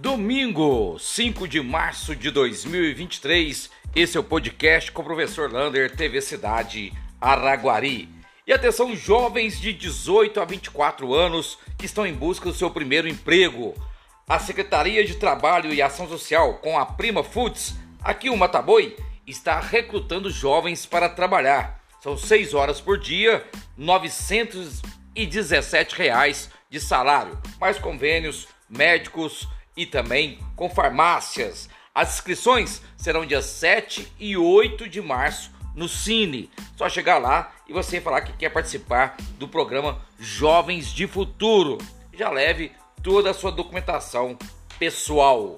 Domingo, 5 de março de 2023, esse é o podcast com o professor Lander, TV Cidade Araguari. E atenção, jovens de 18 a 24 anos que estão em busca do seu primeiro emprego. A Secretaria de Trabalho e Ação Social, com a Prima Foods, aqui o Mataboi, está recrutando jovens para trabalhar. São 6 horas por dia, 917 reais de salário, mais convênios médicos, e também com farmácias. As inscrições serão dia 7 e 8 de março no Cine. Só chegar lá e você falar que quer participar do programa Jovens de Futuro. Já leve toda a sua documentação pessoal.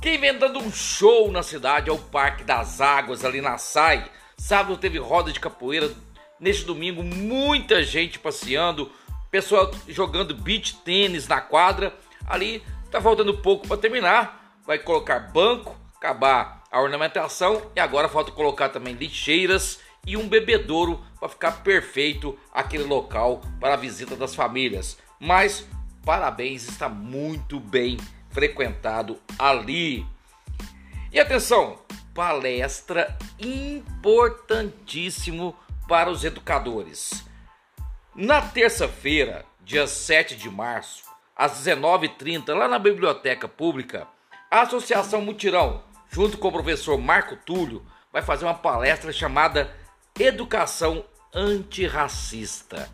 Quem vem dando um show na cidade é o Parque das Águas, ali na SAI. Sábado teve roda de capoeira. Neste domingo, muita gente passeando, pessoal jogando beach tênis na quadra. Ali Tá faltando pouco para terminar. Vai colocar banco, acabar a ornamentação e agora falta colocar também lixeiras e um bebedouro para ficar perfeito aquele local para a visita das famílias. Mas parabéns, está muito bem frequentado ali. E atenção, palestra importantíssimo para os educadores. Na terça-feira, dia 7 de março, às 19h30, lá na Biblioteca Pública, a Associação Mutirão, junto com o professor Marco Túlio, vai fazer uma palestra chamada Educação Antirracista.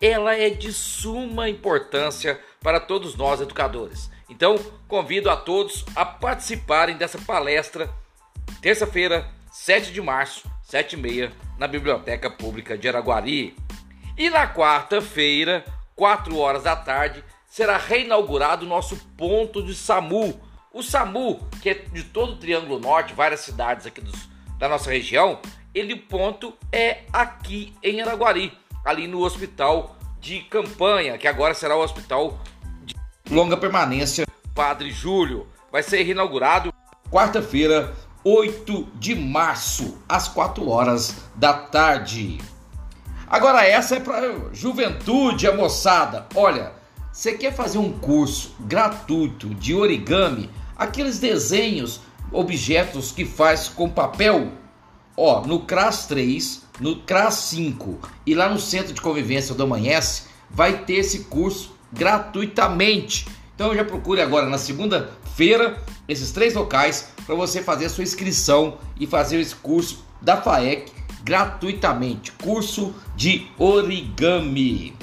Ela é de suma importância para todos nós educadores. Então, convido a todos a participarem dessa palestra terça-feira, 7 de março, 7h30, na Biblioteca Pública de Araguari. E na quarta-feira, 4 horas da tarde, será reinaugurado o nosso ponto de SAMU. O SAMU, que é de todo o Triângulo Norte, várias cidades aqui dos, da nossa região, ele ponto é aqui em Araguari, ali no hospital de campanha, que agora será o hospital de longa permanência Padre Júlio. Vai ser reinaugurado quarta-feira, 8 de março, às 4 horas da tarde. Agora essa é para juventude, a moçada. Olha, você quer fazer um curso gratuito de origami? Aqueles desenhos, objetos que faz com papel? Ó, no CRAS 3, no CRAS 5 e lá no Centro de Convivência do Amanhece, vai ter esse curso gratuitamente. Então já procure agora na segunda-feira esses três locais para você fazer a sua inscrição e fazer esse curso da FAEC gratuitamente. Curso de origami.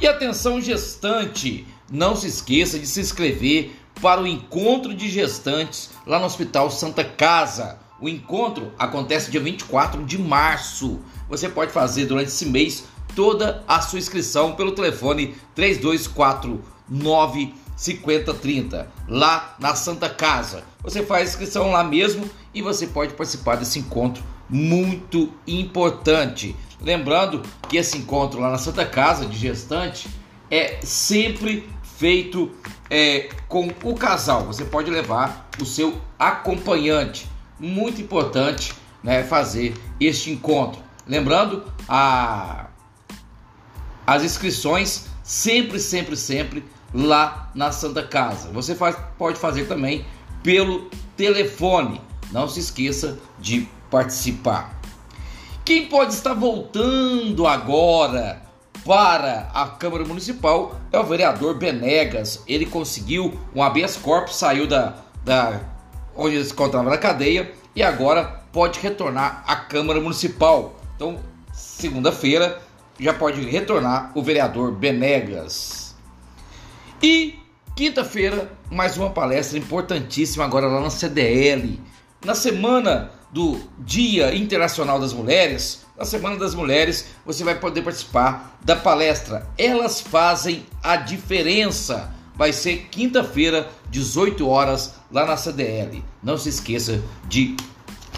E atenção gestante, não se esqueça de se inscrever para o encontro de gestantes lá no Hospital Santa Casa. O encontro acontece dia 24 de março. Você pode fazer durante esse mês toda a sua inscrição pelo telefone 3249 5030 lá na Santa Casa. Você faz inscrição lá mesmo e você pode participar desse encontro muito importante. Lembrando que esse encontro lá na Santa Casa de Gestante é sempre feito é, com o casal. Você pode levar o seu acompanhante. Muito importante né, fazer este encontro. Lembrando, a, as inscrições sempre, sempre, sempre lá na Santa Casa. Você faz, pode fazer também pelo telefone. Não se esqueça de participar. Quem pode estar voltando agora para a Câmara Municipal é o vereador Benegas. Ele conseguiu um habeas corpus, saiu da, da onde ele se encontrava na cadeia e agora pode retornar à Câmara Municipal. Então, segunda-feira já pode retornar o vereador Benegas. E quinta-feira, mais uma palestra importantíssima agora lá na CDL. Na semana do Dia Internacional das Mulheres, na Semana das Mulheres, você vai poder participar da palestra Elas Fazem a Diferença. Vai ser quinta-feira, 18 horas, lá na CDL. Não se esqueça de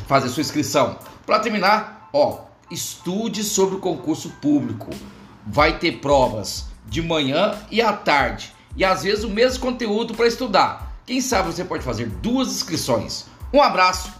fazer sua inscrição. Para terminar, ó, estude sobre o concurso público. Vai ter provas de manhã e à tarde. E às vezes o mesmo conteúdo para estudar. Quem sabe você pode fazer duas inscrições. Um abraço